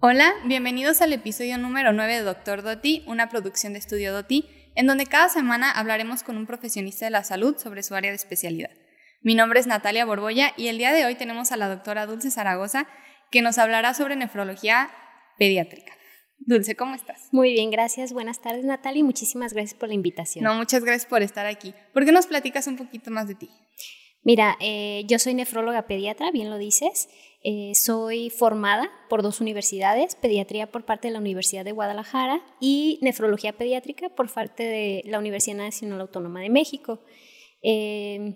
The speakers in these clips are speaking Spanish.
Hola, bienvenidos al episodio número 9 de Doctor Doti, una producción de Estudio Doti, en donde cada semana hablaremos con un profesionista de la salud sobre su área de especialidad. Mi nombre es Natalia Borbolla y el día de hoy tenemos a la doctora Dulce Zaragoza, que nos hablará sobre nefrología pediátrica. Dulce, ¿cómo estás? Muy bien, gracias. Buenas tardes, Natalia, y muchísimas gracias por la invitación. No, muchas gracias por estar aquí. ¿Por qué nos platicas un poquito más de ti? Mira, eh, yo soy nefróloga pediatra, bien lo dices. Eh, soy formada por dos universidades, pediatría por parte de la Universidad de Guadalajara y nefrología pediátrica por parte de la Universidad Nacional Autónoma de México. Eh,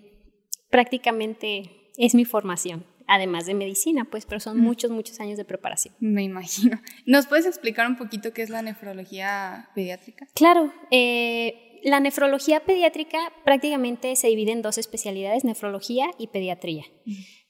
prácticamente es mi formación, además de medicina, pues, pero son muchos, muchos años de preparación. Me imagino. ¿Nos puedes explicar un poquito qué es la nefrología pediátrica? Claro. Eh, la nefrología pediátrica prácticamente se divide en dos especialidades, nefrología y pediatría.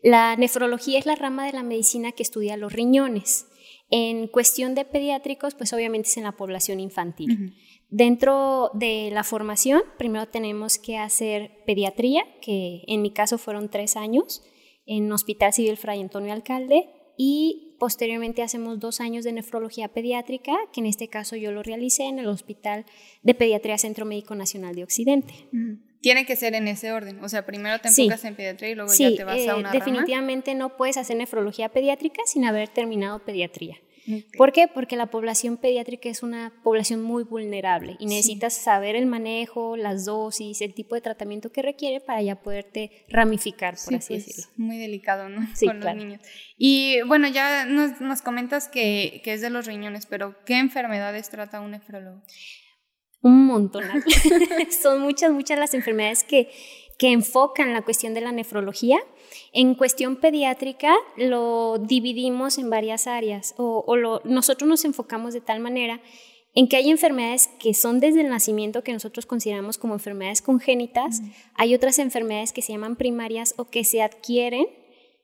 La nefrología es la rama de la medicina que estudia los riñones. En cuestión de pediátricos, pues obviamente es en la población infantil. Dentro de la formación, primero tenemos que hacer pediatría, que en mi caso fueron tres años, en Hospital Civil Fray Antonio Alcalde, y posteriormente hacemos dos años de nefrología pediátrica, que en este caso yo lo realicé en el Hospital de Pediatría Centro Médico Nacional de Occidente. Tiene que ser en ese orden, o sea, primero te enfocas en pediatría y luego ya te vas a una eh, definitivamente no puedes hacer nefrología pediátrica sin haber terminado pediatría. ¿Por qué? Porque la población pediátrica es una población muy vulnerable y necesitas saber el manejo, las dosis, el tipo de tratamiento que requiere para ya poderte ramificar, por así pues, decirlo. Muy delicado, ¿no? Con los niños. Y bueno, ya nos, comentas que, que, es de los riñones, pero ¿qué enfermedades trata un nefrólogo? Un montón. Son muchas, muchas las enfermedades que, que enfocan la cuestión de la nefrología. En cuestión pediátrica lo dividimos en varias áreas o, nosotros nos enfocamos de tal manera en que hay enfermedades que son desde el nacimiento que nosotros consideramos como enfermedades congénitas, hay otras enfermedades que se llaman primarias o que se adquieren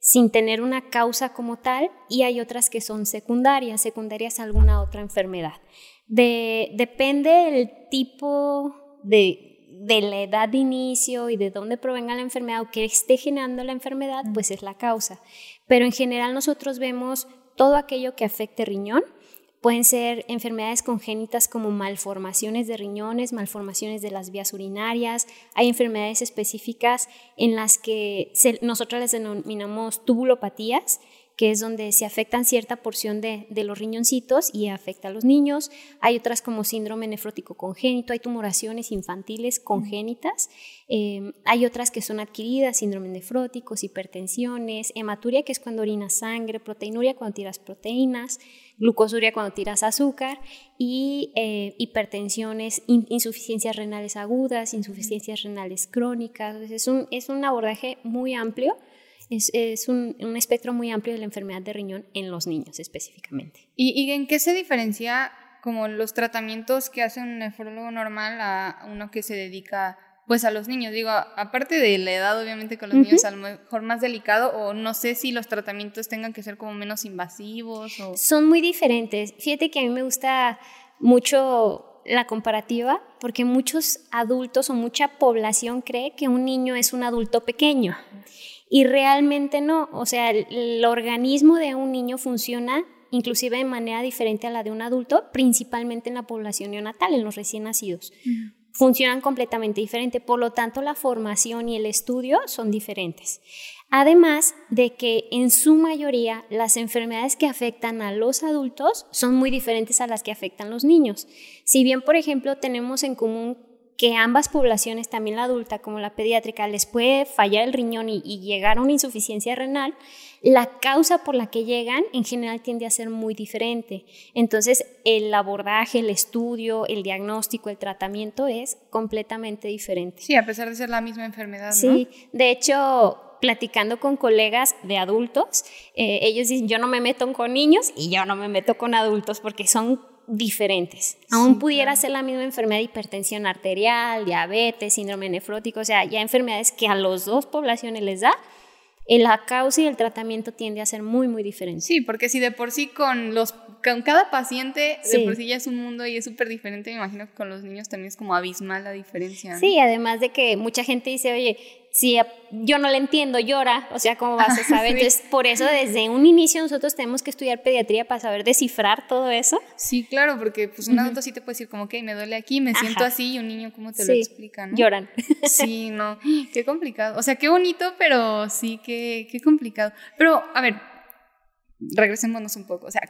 sin tener una causa como tal y hay otras que son secundarias, secundarias a alguna otra enfermedad. depende del tipo de, de la edad de inicio y de dónde provenga la enfermedad o que esté generando la enfermedad, pues es la causa. Pero en general nosotros vemos todo aquello que afecte riñón. Pueden ser enfermedades congénitas como malformaciones de riñones, malformaciones de las vías urinarias. Hay enfermedades específicas en las que nosotros les denominamos tubulopatías, que es donde se afectan cierta porción de, los riñoncitos y afecta a los niños. Hay otras como síndrome nefrótico congénito, hay tumoraciones infantiles congénitas, em, hay otras que son adquiridas, síndrome nefróticos, hipertensiones, hematuria, que es cuando orinas sangre, proteinuria cuando tiras proteínas, glucosuria cuando tiras azúcar y eh, hipertensiones, insuficiencias renales agudas, insuficiencias renales crónicas. Es un, es un abordaje muy amplio es, un, espectro muy amplio de la enfermedad de riñón en los niños específicamente. ¿Y, en qué se diferencia como los tratamientos que hace un nefrólogo normal a uno que se dedica pues a los niños? Digo, aparte de la edad obviamente con los niños a lo mejor más delicado o no sé si los tratamientos tengan que ser como menos invasivos o... Son muy diferentes. Fíjate que a mí me gusta mucho la comparativa porque muchos adultos o mucha población cree que un niño es un adulto pequeño y realmente no, o sea, el, organismo de un niño funciona inclusive de manera diferente a la de un adulto, principalmente en la población neonatal, en los recién nacidos. Funcionan completamente diferente, por lo tanto la formación y el estudio son diferentes. Además de que en su mayoría las enfermedades que afectan a los adultos son muy diferentes a las que afectan a los niños. Si bien, por ejemplo, tenemos en común que ambas poblaciones, también la adulta como la pediátrica, les puede fallar el riñón y, llegar a una insuficiencia renal, la causa por la que llegan en general tiende a ser muy diferente. Entonces, el abordaje, el estudio, el diagnóstico, el tratamiento es completamente diferente. Sí, a pesar de ser la misma enfermedad. Sí, de hecho, platicando con colegas de adultos, eh, ellos dicen, yo no me meto con niños y yo no me meto con adultos porque son diferentes. Aún pudiera ser la misma enfermedad de hipertensión arterial, diabetes, síndrome nefrótico, o sea, ya enfermedades que a las dos poblaciones les da, la causa y el tratamiento tiende a ser muy, muy diferente. Sí, porque si de por sí con, los, con cada paciente, de por sí ya es un mundo y es súper diferente, me imagino que con los niños también es como abismal la diferencia. Sí, además de que mucha gente dice, oye, si yo no le entiendo, llora, o sea, ¿cómo vas a saber? Entonces, por eso desde un inicio nosotros tenemos que estudiar pediatría para saber descifrar todo eso. Sí, claro, porque pues un adulto sí te puede decir como, que me duele aquí, me siento así, y un niño, ¿cómo te lo explica? ¿no? Lloran. Sí, no, qué complicado. O sea, qué bonito, pero sí, qué, qué complicado. Pero, a ver, regresémonos un poco. O sea,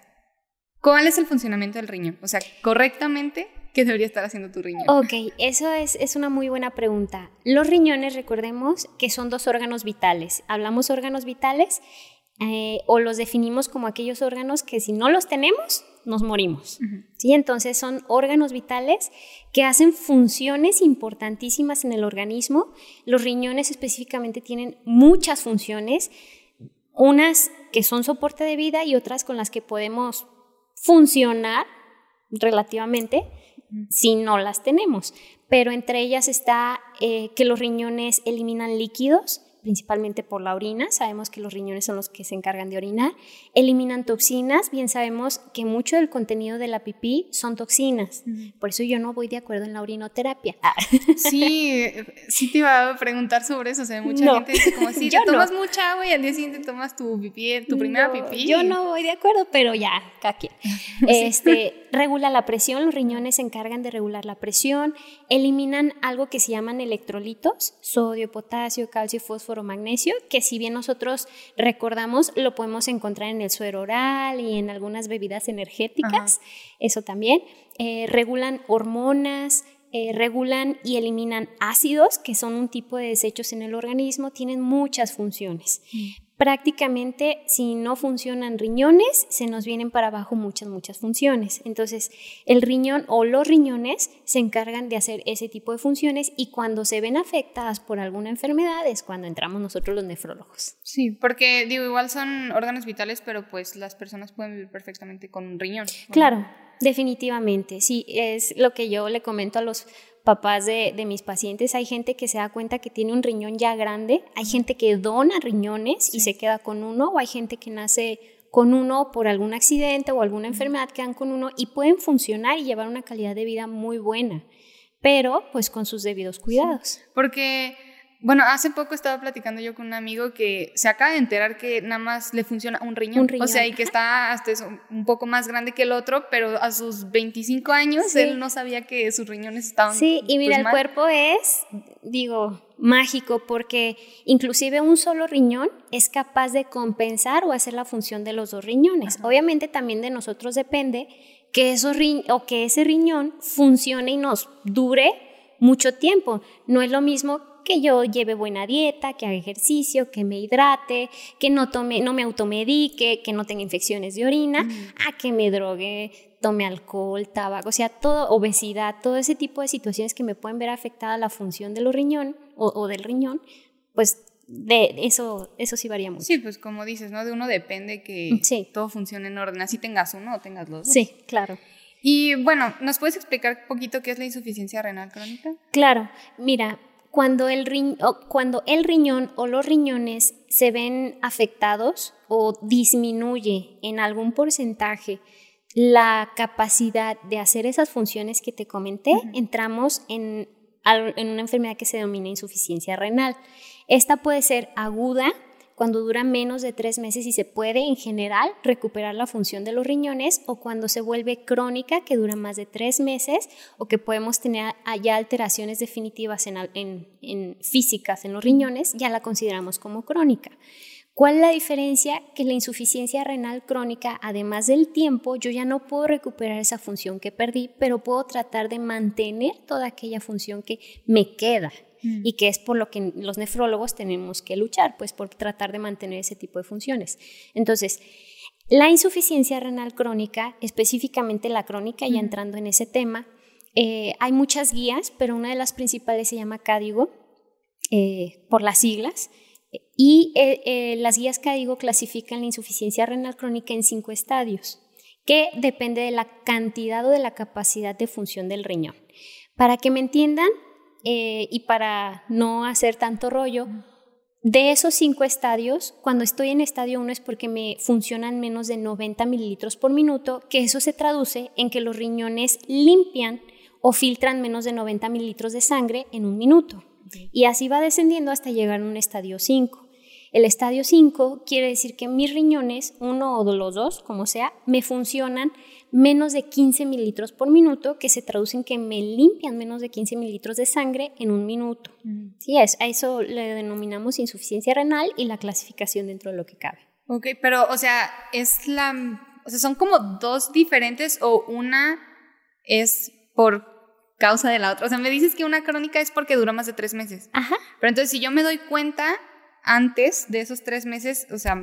¿cuál es el funcionamiento del riñón? O sea, correctamente, ¿qué debería estar haciendo tu riñón? Ok, eso es, es una muy buena pregunta. Los riñones, recordemos que son dos órganos vitales. Hablamos órganos vitales eh, o los definimos como aquellos órganos que si no los tenemos, nos morimos. ¿sí? Entonces son órganos vitales que hacen funciones importantísimas en el organismo. Los riñones específicamente tienen muchas funciones, unas que son soporte de vida y otras con las que podemos funcionar relativamente si no las tenemos. Pero entre ellas está eh, que los riñones eliminan líquidos, principalmente por la orina, sabemos que los riñones son los que se encargan de orinar, eliminan toxinas, bien sabemos que mucho del contenido de la pipí son toxinas, por eso yo no voy de acuerdo en la orinoterapia. Ah. Sí, sí te iba a preguntar sobre eso, o sea, mucha gente dice como si tomas mucha agua y al día siguiente tomas tu pipí, tu primera pipí. Yo no voy de acuerdo, pero ya, caque. Este, regula la presión, los riñones se encargan de regular la presión, eliminan algo que se llaman electrolitos, sodio, potasio, calcio, fósforo, magnesio, que si bien nosotros recordamos, lo podemos encontrar en el suero oral y en algunas bebidas energéticas, eso también. Eh, regulan hormonas, eh, regulan y eliminan ácidos, que son un tipo de desechos en el organismo, tienen muchas funciones. Mm prácticamente si no funcionan riñones, se nos vienen para abajo muchas, muchas funciones. Entonces, el riñón o los riñones se encargan de hacer ese tipo de funciones y cuando se ven afectadas por alguna enfermedad es cuando entramos nosotros los nefrólogos. Sí, porque digo, igual son órganos vitales, pero pues las personas pueden vivir perfectamente con un riñón. Claro, definitivamente. Sí, es lo que yo le comento a los papás de, mis pacientes, hay gente que se da cuenta que tiene un riñón ya grande, hay gente que dona riñones y se queda con uno, o hay gente que nace con uno por algún accidente o alguna enfermedad, quedan con uno y pueden funcionar y llevar una calidad de vida muy buena, pero pues con sus debidos cuidados. porque bueno, hace poco estaba platicando yo con un amigo que se acaba de enterar que nada más le funciona un riñón. O sea, y que está hasta un poco más grande que el otro, pero a sus 25 años él no sabía que sus riñones estaban. Sí, y mira, pues, el cuerpo es, digo, mágico porque inclusive un solo riñón es capaz de compensar o hacer la función de los dos riñones. Obviamente también de nosotros depende que, eso o que ese riñón funcione y nos dure mucho tiempo. No es lo mismo que yo lleve buena dieta, que haga ejercicio, que me hidrate, que no, tome, no me automedique, que no tenga infecciones de orina, a que me drogue, tome alcohol, tabaco, o sea, todo, obesidad, todo ese tipo de situaciones que me pueden ver afectada la función de los riñón o, del riñón, pues de eso, eso sí varía mucho. Sí, pues como dices, ¿no? De uno depende que todo funcione en orden, así tengas uno o tengas los dos. Sí, claro. Y bueno, ¿nos puedes explicar un poquito qué es la insuficiencia renal crónica? Claro, mira, cuando el, cuando el riñón o los riñones se ven afectados o disminuye en algún porcentaje la capacidad de hacer esas funciones que te comenté, entramos en, en una enfermedad que se denomina insuficiencia renal. Esta puede ser aguda, cuando dura menos de tres meses y se puede en general recuperar la función de los riñones o cuando se vuelve crónica que dura más de tres meses o que podemos tener allá alteraciones definitivas en, en físicas en los riñones, ya la consideramos como crónica. ¿Cuál es la diferencia? Que la insuficiencia renal crónica, además del tiempo, yo ya no puedo recuperar esa función que perdí, pero puedo tratar de mantener toda aquella función que me queda. Mm. y que es por lo que los nefrólogos tenemos que luchar, pues por tratar de mantener ese tipo de funciones. Entonces, la insuficiencia renal crónica, específicamente la crónica, ya entrando en ese tema, eh, hay muchas guías, pero una de las principales se llama CADIGO, eh, por las siglas, y eh, las guías CADIGO clasifican la insuficiencia renal crónica en cinco estadios, que depende de la cantidad o de la capacidad de función del riñón. Para que me entiendan, eh, y para no hacer tanto rollo, de esos cinco estadios, cuando estoy en estadio 1 es porque me funcionan menos de 90 mililitros por minuto, que eso se traduce en que los riñones limpian o filtran menos de 90 mililitros de sangre en un minuto. Y así va descendiendo hasta llegar a un estadio 5. El estadio 5 quiere decir que mis riñones, uno o los dos, como sea, me funcionan menos de 15 mililitros por minuto, que se traducen que me limpian menos de 15 mililitros de sangre en un minuto. Sí, es, a eso le denominamos insuficiencia renal y la clasificación dentro de lo que cabe. Ok, pero, o sea, es la, o sea, son como dos diferentes o una es por causa de la otra. O sea, me dices que una crónica es porque dura más de tres meses. Ajá. Pero entonces, si yo me doy cuenta antes de esos tres meses, o sea,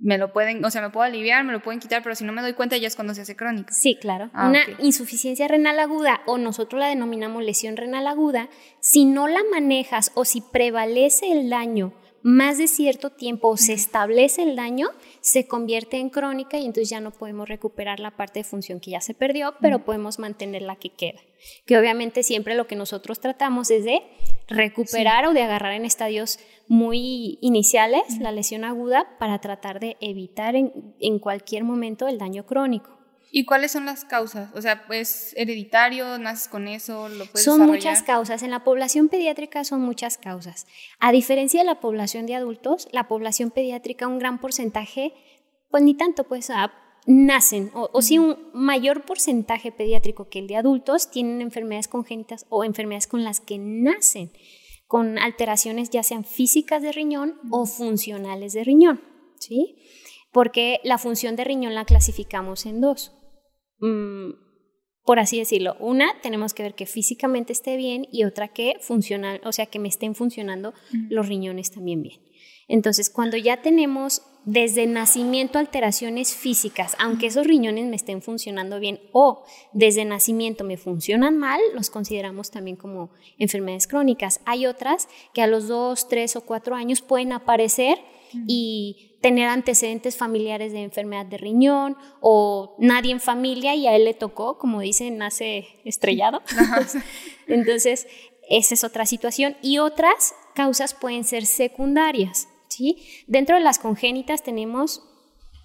me lo pueden, o sea, me puedo aliviar, me lo pueden quitar, pero si no me doy cuenta ya es cuando se hace crónica. Sí, claro. Ah, Una insuficiencia renal aguda o nosotros la denominamos lesión renal aguda, si no la manejas o si prevalece el daño más de cierto tiempo se establece el daño, se convierte en crónica y entonces ya no podemos recuperar la parte de función que ya se perdió, pero podemos mantener la que queda. Que obviamente siempre lo que nosotros tratamos es de recuperar o de agarrar en estadios muy iniciales la lesión aguda para tratar de evitar en, en cualquier momento el daño crónico. ¿Y cuáles son las causas? O sea, ¿es hereditario? ¿Naces con eso? ¿Lo puedes Son muchas causas. En la población pediátrica son muchas causas. A diferencia de la población de adultos, la población pediátrica, un gran porcentaje, pues ni tanto, pues nacen, o, o sí un mayor porcentaje pediátrico que el de adultos, tienen enfermedades congénitas o enfermedades con las que nacen, con alteraciones ya sean físicas de riñón o funcionales de riñón, ¿sí? Porque la función de riñón la clasificamos en dos Mm, por así decirlo. Una, tenemos que ver que físicamente esté bien y otra que funcional, o sea, que me estén funcionando los riñones también bien. Entonces, cuando ya tenemos desde nacimiento alteraciones físicas, aunque esos riñones me estén funcionando bien o desde nacimiento me funcionan mal, los consideramos también como enfermedades crónicas. Hay otras que a los dos, tres o cuatro años pueden aparecer y tener antecedentes familiares de enfermedad de riñón o nadie en familia y a él le tocó, como dicen, nace estrellado. Entonces, esa es otra situación. Y otras causas pueden ser secundarias. ¿sí? Dentro de las congénitas tenemos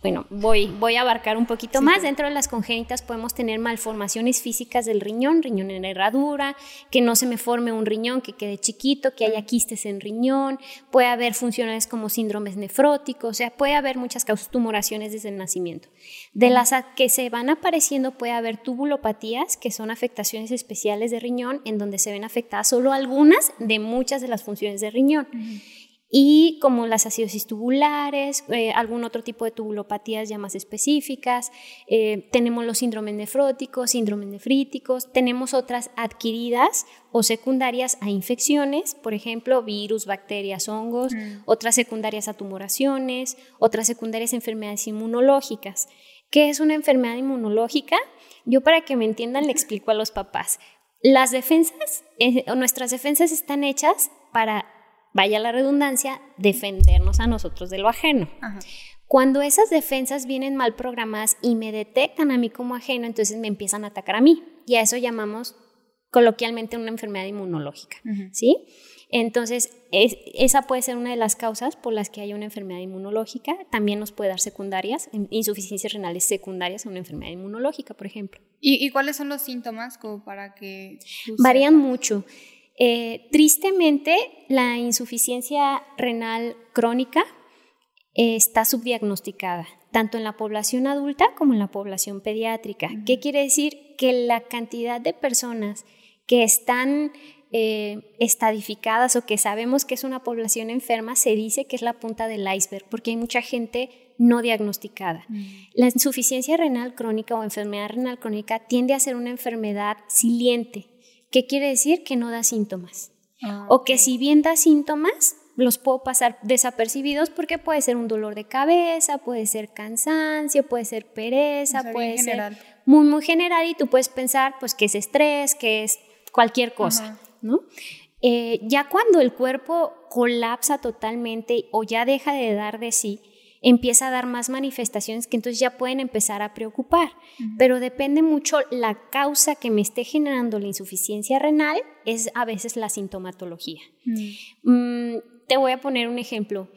bueno, voy, voy a abarcar un poquito más. Dentro de las congénitas podemos tener malformaciones físicas del riñón, riñón en herradura, que no se me forme un riñón, que quede chiquito, que haya quistes en riñón, puede haber funciones como síndromes nefróticos, o sea, puede haber muchas causas, tumoraciones desde el nacimiento. De las que se van apareciendo puede haber tubulopatías, que son afectaciones especiales de riñón, en donde se ven afectadas solo algunas de muchas de las funciones de riñón y como las acidosis tubulares, eh, algún otro tipo de tubulopatías ya más específicas, eh, tenemos los síndromes nefróticos, síndromes nefríticos, tenemos otras adquiridas o secundarias a infecciones, por ejemplo, virus, bacterias, hongos, mm. otras secundarias a tumoraciones, otras secundarias a enfermedades inmunológicas. ¿Qué es una enfermedad inmunológica? Yo para que me entiendan le explico a los papás. Las defensas, eh, nuestras defensas están hechas para vaya la redundancia, defendernos a nosotros de lo ajeno. Cuando esas defensas vienen mal programadas y me detectan a mí como ajeno, entonces me empiezan a atacar a mí. Y a eso llamamos coloquialmente una enfermedad inmunológica, ¿sí? Entonces, esa puede ser una de las causas por las que hay una enfermedad inmunológica. También nos puede dar secundarias, insuficiencias renales secundarias a una enfermedad inmunológica, por ejemplo. ¿Y, cuáles son los síntomas como para que... Varían mucho. Eh, tristemente, la insuficiencia renal crónica eh, está subdiagnosticada, tanto en la población adulta como en la población pediátrica. ¿Qué quiere decir? Que la cantidad de personas que están eh, estadificadas o que sabemos que es una población enferma, se dice que es la punta del iceberg, porque hay mucha gente no diagnosticada. La insuficiencia renal crónica o enfermedad renal crónica tiende a ser una enfermedad siliente, ¿Qué quiere decir? Que no da síntomas. Ah, o que si bien da síntomas, los puedo pasar desapercibidos porque puede ser un dolor de cabeza, puede ser cansancio, puede ser pereza, puede ser muy, muy general y tú puedes pensar pues que es estrés, que es cualquier cosa, ¿no? Eh, ya cuando el cuerpo colapsa totalmente o ya deja de dar de sí, empieza a dar más manifestaciones que entonces ya pueden empezar a preocupar. Pero depende mucho la causa que me esté generando la insuficiencia renal, es a veces la sintomatología. Mm, te voy a poner un ejemplo.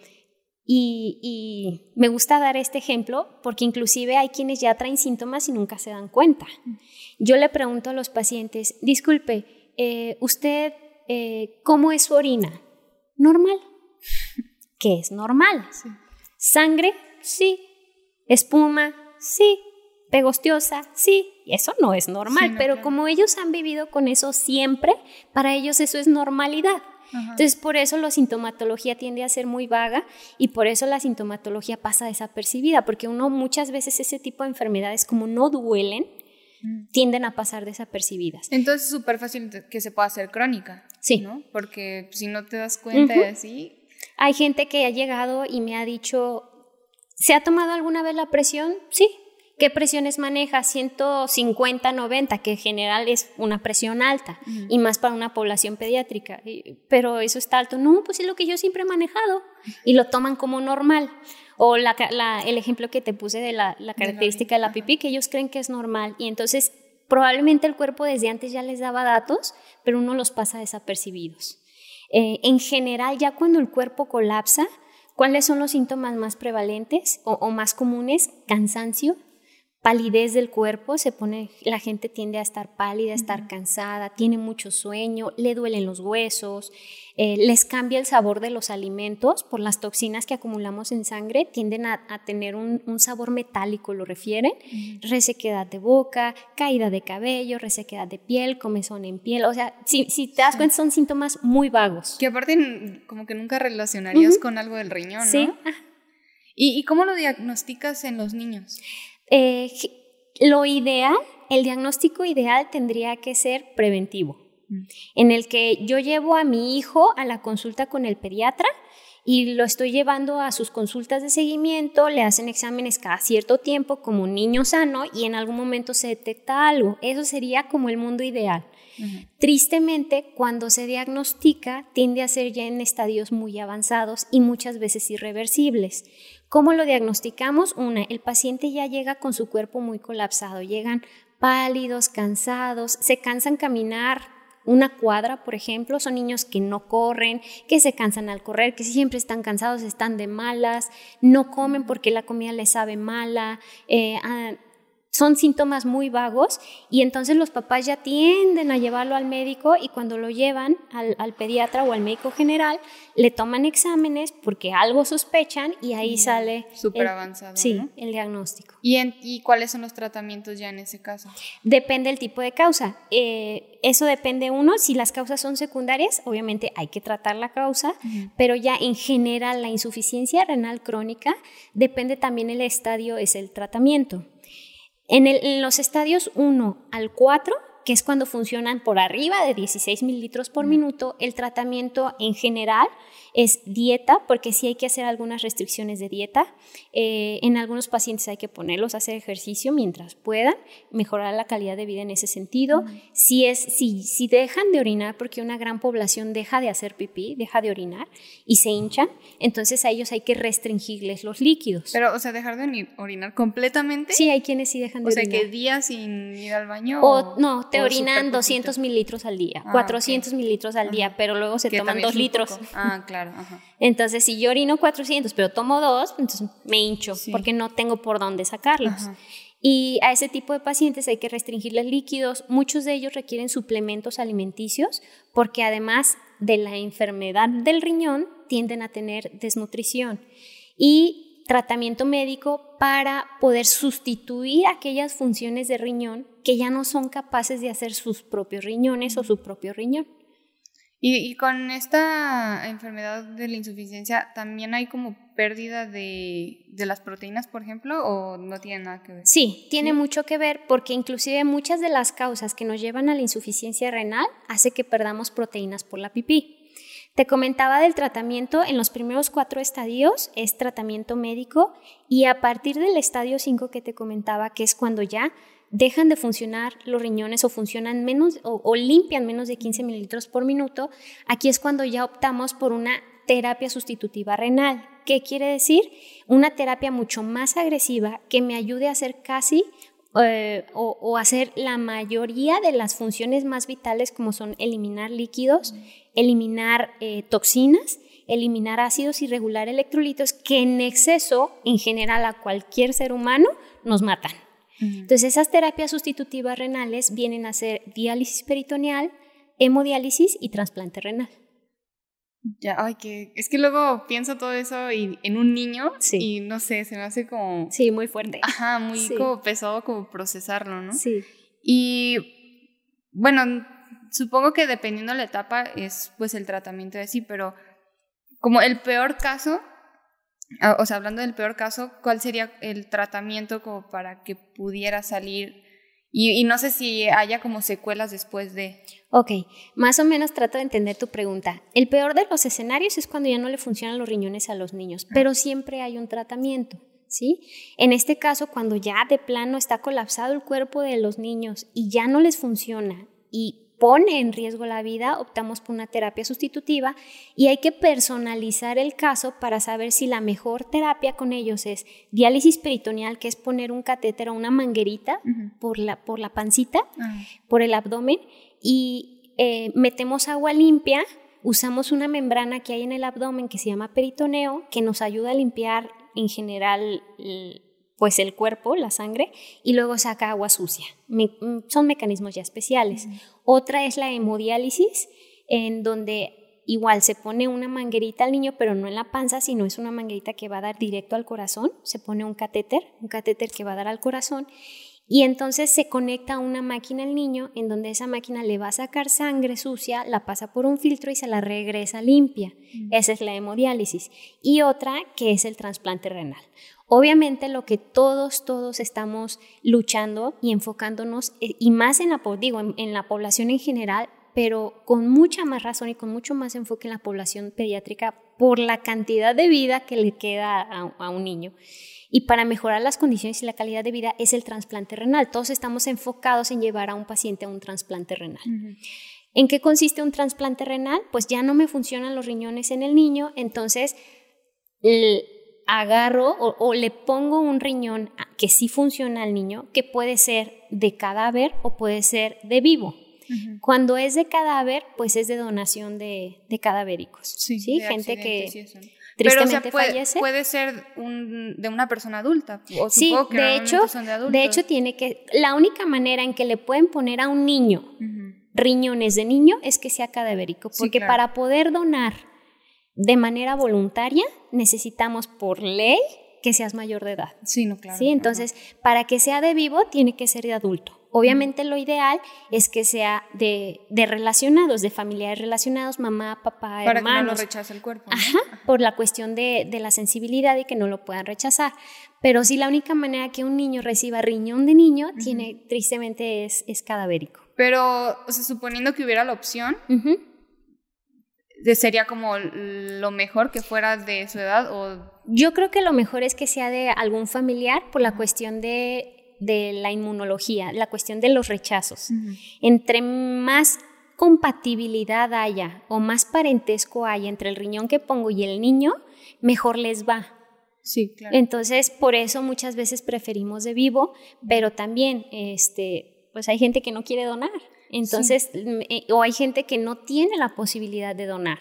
Y, y, me gusta dar este ejemplo porque inclusive hay quienes ya traen síntomas y nunca se dan cuenta. Yo le pregunto a los pacientes, disculpe, eh, ¿usted eh, ¿cómo es su orina? Normal. ¿Qué es normal? ¿Sangre? Sí. ¿Espuma? Sí. ¿Pegostiosa? Sí. Eso no es normal, pero como ellos han vivido con eso siempre, para ellos eso es normalidad. Entonces, por eso la sintomatología tiende a ser muy vaga y por eso la sintomatología pasa desapercibida, porque uno muchas veces ese tipo de enfermedades como no duelen, mm. tienden a pasar desapercibidas. Entonces es súper fácil que se pueda hacer crónica. Sí. ¿no? Porque si no te das cuenta de así... Hay gente que ha llegado y me ha dicho, ¿se ha tomado alguna vez la presión? Sí, ¿Qué presiones maneja? 150, 90, que en general es una presión alta y más para una población pediátrica. Pero eso está alto. No, pues es lo que yo siempre he manejado y lo toman como normal. O la, el ejemplo que te puse de la, característica de la pipí, que ellos creen que es normal. Y entonces probablemente el cuerpo desde antes ya les daba datos, pero uno los pasa desapercibidos. Eh, en general, ya cuando el cuerpo colapsa, ¿cuáles son los síntomas más prevalentes o más comunes? Cansancio, palidez del cuerpo, se pone, la gente tiende a estar pálida, a estar cansada, tiene mucho sueño, le duelen los huesos, eh, les cambia el sabor de los alimentos por las toxinas que acumulamos en sangre, tienden a, tener un, sabor metálico, lo refieren, resequedad de boca, caída de cabello, resequedad de piel, comezón en piel, o sea, si, te das cuenta son síntomas muy vagos. Que aparte como que nunca relacionarías con algo del riñón, ¿no? Sí. ¿Y, ¿Y cómo lo diagnosticas en los niños? Eh, lo ideal, el diagnóstico ideal tendría que ser preventivo, mm. en el que yo llevo a mi hijo a la consulta con el pediatra y lo estoy llevando a sus consultas de seguimiento, le hacen exámenes cada cierto tiempo como un niño sano y en algún momento se detecta algo. Eso sería como el mundo ideal. Tristemente, cuando se diagnostica, tiende a ser ya en estadios muy avanzados y muchas veces irreversibles. ¿Cómo lo diagnosticamos? Una, el paciente ya llega con su cuerpo muy colapsado, llegan pálidos, cansados, se cansan caminar una cuadra, por ejemplo, son niños que no corren, que se cansan al correr, que siempre están cansados, están de malas, no comen porque la comida les sabe mala, eh, ah, son síntomas muy vagos y entonces los papás ya tienden a llevarlo al médico y cuando lo llevan al, pediatra o al médico general le toman exámenes porque algo sospechan y ahí sale súper avanzado sí el diagnóstico. ¿Y, ¿Y, cuáles son los tratamientos ya en ese caso depende del tipo de causa. Eh, eso depende uno. Si las causas son secundarias obviamente hay que tratar la causa pero ya en general la insuficiencia renal crónica depende también el estadio es el tratamiento en, los estadios 1 al 4, que es cuando funcionan por arriba de 16 mililitros por minuto, el tratamiento en general es dieta, porque sí hay que hacer algunas restricciones de dieta. Eh, en algunos pacientes hay que ponerlos a hacer ejercicio mientras puedan, mejorar la calidad de vida en ese sentido. Si, es, si, si dejan de orinar, porque una gran población deja de hacer pipí, deja de orinar y se hinchan, entonces a ellos hay que restringirles los líquidos. Pero, o sea, dejar de orinar completamente. Sí, hay quienes sí dejan de orinar. O sea, que días sin ir al baño. O, no, te orinan 200 mililitros al día, 400 ah, mililitros al día, pero luego se toman dos litros. Ah, claro. Entonces, si yo orino 400, pero tomo dos, entonces me hincho porque no tengo por dónde sacarlos. Y a ese tipo de pacientes hay que restringirles líquidos. Muchos de ellos requieren suplementos alimenticios porque además de la enfermedad del riñón tienden a tener desnutrición. Y tratamiento médico para poder sustituir aquellas funciones de riñón que ya no son capaces de hacer sus propios riñones o su propio riñón. Y, con esta enfermedad de la insuficiencia, ¿también hay como pérdida de, las proteínas, por ejemplo, o no tiene nada que ver? Sí, tiene mucho que ver porque inclusive muchas de las causas que nos llevan a la insuficiencia renal hace que perdamos proteínas por la pipí. Te comentaba del tratamiento, en los primeros cuatro estadios es tratamiento médico y a partir del estadio 5 que te comentaba, que es cuando ya dejan de funcionar los riñones o funcionan menos o, limpian menos de 15 mililitros por minuto, aquí es cuando ya optamos por una terapia sustitutiva renal. ¿Qué quiere decir? Una terapia mucho más agresiva que me ayude a hacer casi eh, o, hacer la mayoría de las funciones más vitales como son eliminar líquidos, eliminar eh, toxinas, eliminar ácidos y regular electrolitos que en exceso, en general a cualquier ser humano, nos matan. Entonces, esas terapias sustitutivas renales vienen a ser diálisis peritoneal, hemodiálisis y trasplante renal. Ya, ay, que es que luego pienso todo eso y, en un niño Sí. y no sé, se me hace como, Sí, muy fuerte. ajá, muy Sí. como pesado como procesarlo, ¿no? Sí. Y bueno, supongo que dependiendo de la etapa es pues el tratamiento de sí, pero como el peor caso, o sea, hablando del peor caso, ¿cuál sería el tratamiento como para que pudiera salir? Y, y no sé si haya como secuelas después de... Ok, más o menos trato de entender tu pregunta. El peor de los escenarios es cuando ya no le funcionan los riñones a los niños, pero siempre hay un tratamiento, ¿sí? En este caso, cuando ya de plano está colapsado el cuerpo de los niños y ya no les funciona y pone en riesgo la vida, optamos por una terapia sustitutiva y hay que personalizar el caso para saber si la mejor terapia con ellos es diálisis peritoneal, que es poner un catéter o una manguerita por la, por la pancita, Ah, por el abdomen y eh, metemos agua limpia, usamos una membrana que hay en el abdomen que se llama peritoneo, que nos ayuda a limpiar en general el- pues el cuerpo, la sangre, y luego saca agua sucia. Me- mm, son mecanismos ya especiales. Otra es la hemodiálisis, en donde igual se pone una manguerita al niño, pero no en la panza, sino es una manguerita que va a dar directo al corazón. Se pone un catéter, un catéter que va a dar al corazón. Y entonces se conecta a una máquina al niño, en donde esa máquina le va a sacar sangre sucia, la pasa por un filtro y se la regresa limpia. Esa es la hemodiálisis. Y otra que es el trasplante renal. Obviamente lo que todos, todos estamos luchando y enfocándonos, eh, y más en la, digo, en, en la población en general, pero con mucha más razón y con mucho más enfoque en la población pediátrica por la cantidad de vida que le queda a, a un niño. Y para mejorar las condiciones y la calidad de vida es el trasplante renal. Todos estamos enfocados en llevar a un paciente a un trasplante renal. ¿En qué consiste un trasplante renal? Pues ya no me funcionan los riñones en el niño, entonces agarro o, o le pongo un riñón que sí funciona al niño, que puede ser de cadáver o puede ser de vivo. Cuando es de cadáver, pues es de donación de, de cadavéricos. Sí, de gente que ¿no? tristemente Pero, o sea, puede, fallece. puede ser un, de una persona adulta. O Sí, que de hecho, son de hecho tiene que la única manera en que le pueden poner a un niño riñones de niño es que sea cadavérico, Sí, porque claro. para poder donar de manera voluntaria necesitamos por ley que seas mayor de edad. Sí, no, claro. ¿sí? Entonces, para que sea de vivo tiene que ser de adulto. Obviamente lo ideal es que sea de, de relacionados, de familiares relacionados, mamá, papá, Ajá. Para que no lo hermanos. rechace el cuerpo. ¿no? Ajá, por la cuestión de, de la sensibilidad y que no lo puedan rechazar. Pero sí la única manera que un niño reciba riñón de niño tiene, tristemente, es, es cadavérico. Pero, o sea, suponiendo que hubiera la opción, de- sería como lo mejor que fuera de su edad o... Yo creo que lo mejor es que sea de algún familiar por la cuestión de, de la inmunología, la cuestión de los rechazos. Entre más compatibilidad haya o más parentesco haya entre el riñón que pongo y el niño, mejor les va. Sí, claro. Entonces, por eso muchas veces preferimos de vivo, pero también, este, pues hay gente que no quiere donar. Entonces, mm, eh, o hay gente que no tiene la posibilidad de donar,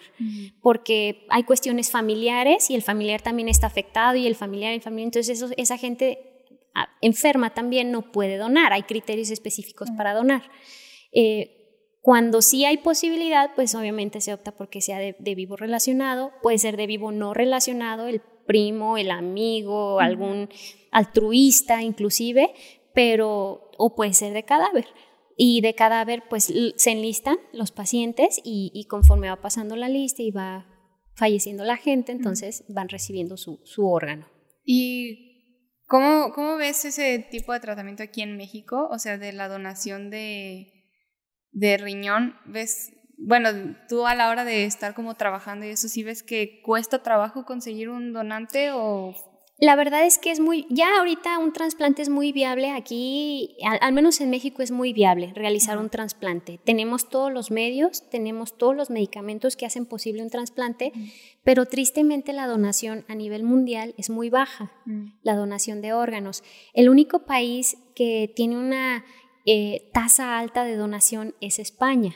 porque hay cuestiones familiares y el familiar también está afectado y el familiar, el familiar, entonces eso- esa gente ah, enferma también no puede donar, hay criterios específicos para donar. Eh, cuando sí hay posibilidad, pues obviamente se opta porque sea de, de vivo relacionado, puede ser de vivo no relacionado, el primo, el amigo, algún altruista inclusive, pero o puede ser de cadáver. Y de cadáver, pues se enlistan los pacientes y, y conforme va pasando la lista y va falleciendo la gente, entonces van recibiendo su, su órgano. ¿Y cómo, cómo ves ese tipo de tratamiento aquí en México? O sea, de la donación de, de riñón, ¿ves? Bueno, tú a la hora de estar como trabajando y eso, ¿sí ves que cuesta trabajo conseguir un donante o...? La verdad es que es muy, ya ahorita un trasplante es muy viable aquí, al, al menos en México es muy viable realizar un trasplante. Tenemos todos los medios, tenemos todos los medicamentos que hacen posible un trasplante, pero tristemente la donación a nivel mundial es muy baja, la donación de órganos. El único país que tiene una eh, tasa alta de donación es España.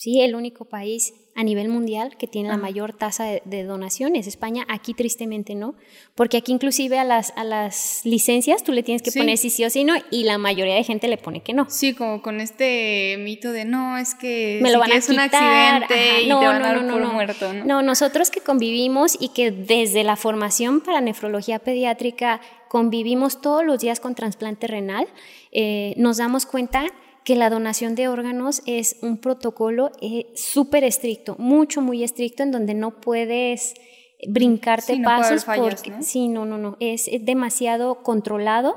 ¿Sí? El único país a nivel mundial que tiene la mayor tasa de, donaciones. España, aquí tristemente no, porque aquí inclusive a las, a las licencias tú le tienes que poner sí sí o sí no, y la mayoría de gente le pone que no. Sí, como con este mito de no, es que me lo van a quitar, un accidente y te van a dar por muerto. ¿no? no, nosotros que convivimos y que desde la formación para nefrología pediátrica convivimos todos los días con trasplante renal, eh, nos damos cuenta que la donación de órganos es un protocolo eh, súper estricto, mucho, muy estricto, en donde no puedes brincarte pasos porque ¿no? sí, no, no, no, es, es, demasiado controlado,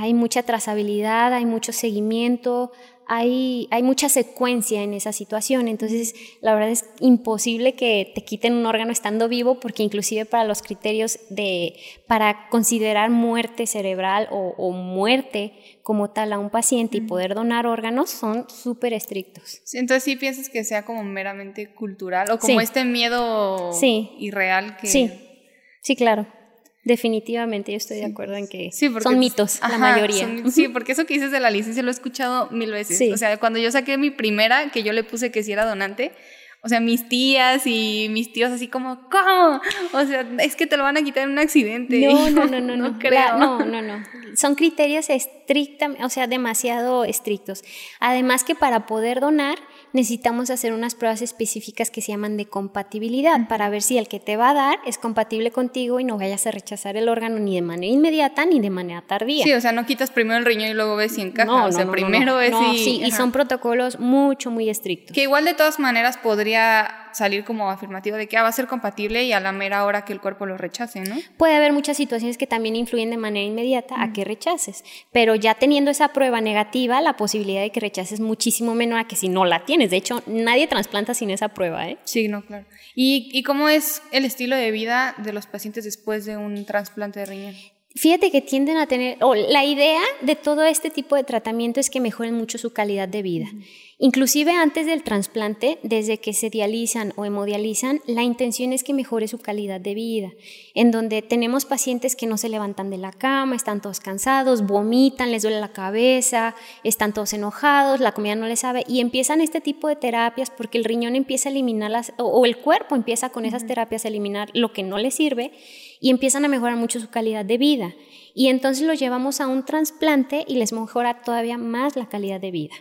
hay mucha trazabilidad, hay mucho seguimiento, hay, hay mucha secuencia en esa situación, entonces la verdad es imposible que te quiten un órgano estando vivo porque inclusive para los criterios de, para considerar muerte cerebral o, o muerte como tal a un paciente y poder donar órganos son súper estrictos. entonces sí piensas que sea como meramente cultural o como este miedo irreal que... Sí, sí, claro. Definitivamente, yo estoy de acuerdo en que son mitos, la mayoría. sí, porque eso que dices de la licencia lo he escuchado mil veces. O sea, cuando yo saqué mi primera, que yo le puse que si era donante, o sea, mis tías y mis tíos así como, ¿cómo? O sea, es que te lo van a quitar en un accidente. No, no, no, no, no, creo. no, no, no. Son criterios estrictamente, o sea, demasiado estrictos. Además que para poder donar necesitamos hacer unas pruebas específicas que se llaman de compatibilidad para ver si el que te va a dar es compatible contigo y no vayas a rechazar el órgano ni de manera inmediata ni de manera tardía. Sí, o sea, no quitas primero el riñón y luego ves si encaja. No, o sea, primero es y... Sí, y son protocolos mucho, muy estrictos. Que igual de todas maneras podría salir como afirmativo de que ah, va a ser compatible y a la mera hora que el cuerpo lo rechace, ¿no? Puede haber muchas situaciones que también influyen de manera inmediata a que rechaces, pero ya teniendo esa prueba negativa, la posibilidad de que rechaces muchísimo menor a que si no la tienes. De hecho, nadie trasplanta sin esa prueba, ¿eh? Sí, no, claro. ¿Y, y cómo es el estilo de vida de los pacientes después de un trasplante de riñón? Fíjate que tienden a tener, o la idea de todo este tipo de tratamiento es que mejoren mucho su calidad de vida. Inclusive antes del trasplante, desde que se dializan o hemodializan, la intención es que mejore su calidad de vida, en donde tenemos pacientes que no se levantan de la cama, están todos cansados, vomitan, les duele la cabeza, están todos enojados, la comida no les sabe, y empiezan este tipo de terapias porque el riñón empieza a eliminar las, o, el cuerpo empieza con esas terapias a eliminar lo que no les sirve y empiezan a mejorar mucho su calidad de vida. Y entonces los llevamos a un trasplante y les mejora todavía más la calidad de vida.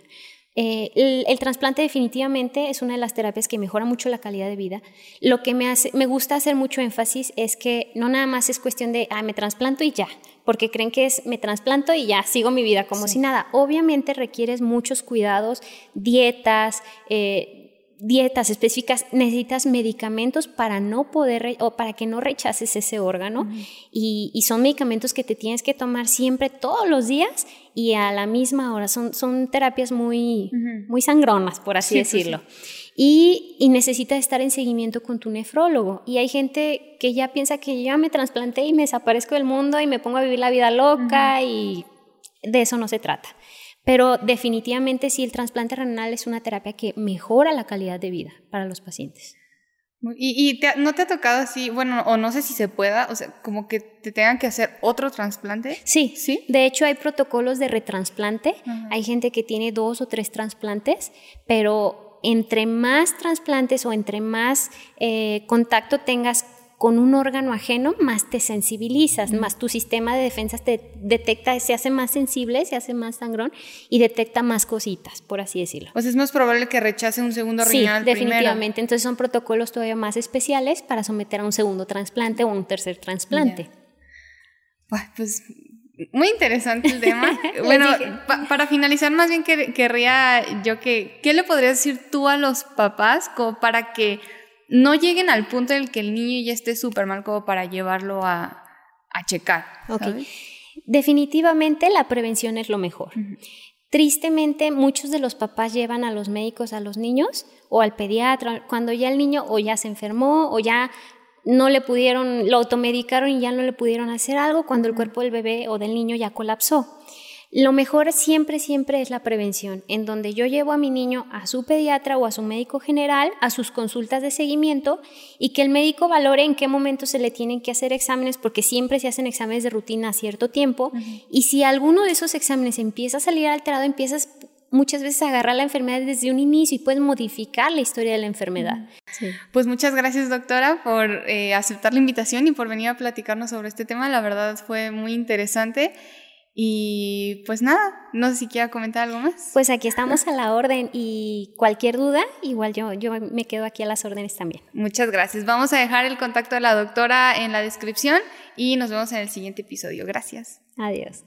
Eh, el, trasplante definitivamente es una de las terapias que mejora mucho la calidad de vida. Lo que me, hace, me gusta hacer mucho énfasis es que no nada más es cuestión de, ah, me trasplanto y ya, porque creen que es, me trasplanto y ya, sigo mi vida como si nada. Obviamente requieres muchos cuidados, dietas, eh, dietas específicas, necesitas medicamentos para no poder o para que no rechaces ese órgano y, son medicamentos que te tienes que tomar siempre todos los días y a la misma hora. Son, son terapias muy, muy sangronas, por así pues decirlo. Y, y, necesitas estar en seguimiento con tu nefrólogo. Y hay gente que ya piensa que ya me trasplanté y me desaparezco del mundo y me pongo a vivir la vida loca y de eso no se trata. Pero definitivamente sí, el trasplante renal es una terapia que mejora la calidad de vida para los pacientes. ¿Y, no te ha tocado así, bueno, o no sé si se pueda, o sea, como que te tengan que hacer otro trasplante? Sí, sí. De hecho, hay protocolos de retrasplante. Hay gente que tiene dos o tres trasplantes, pero entre más trasplantes o entre más eh, contacto tengas con un órgano ajeno, más te sensibilizas, más tu sistema de defensa te detecta, se hace más sensible, se hace más sangrón y detecta más cositas, por así decirlo. Pues es más probable que rechace un segundo riñón. Sí, definitivamente. Entonces son protocolos todavía más especiales para someter a un segundo trasplante o un tercer trasplante. Pues muy interesante el tema. bueno, para finalizar, más bien querría yo que, ¿qué le podrías decir tú a los papás como para que no lleguen al punto en el que el niño ya esté súper mal como para llevarlo a, checar. Definitivamente la prevención es lo mejor. Tristemente, muchos de los papás llevan a los médicos a los niños o al pediatra cuando ya el niño o ya se enfermó o ya no le pudieron, lo automedicaron y ya no le pudieron hacer algo cuando el cuerpo del bebé o del niño ya colapsó. Lo mejor siempre, siempre es la prevención, en donde yo llevo a mi niño a su pediatra o a su médico general, a sus consultas de seguimiento y que el médico valore en qué momento se le tienen que hacer exámenes, porque siempre se hacen exámenes de rutina a cierto tiempo. Y si alguno de esos exámenes empieza a salir alterado, empiezas muchas veces agarrar la enfermedad desde un inicio y puedes modificar la historia de la enfermedad. Pues muchas gracias doctora por eh, aceptar la invitación y por venir a platicarnos sobre este tema. La verdad fue muy interesante. Y pues nada, no sé si quiera comentar algo más. Pues aquí estamos a la orden y cualquier duda, igual yo, yo me quedo aquí a las órdenes también. Muchas gracias. Vamos a dejar el contacto de la doctora en la descripción y nos vemos en el siguiente episodio. Gracias. Adiós.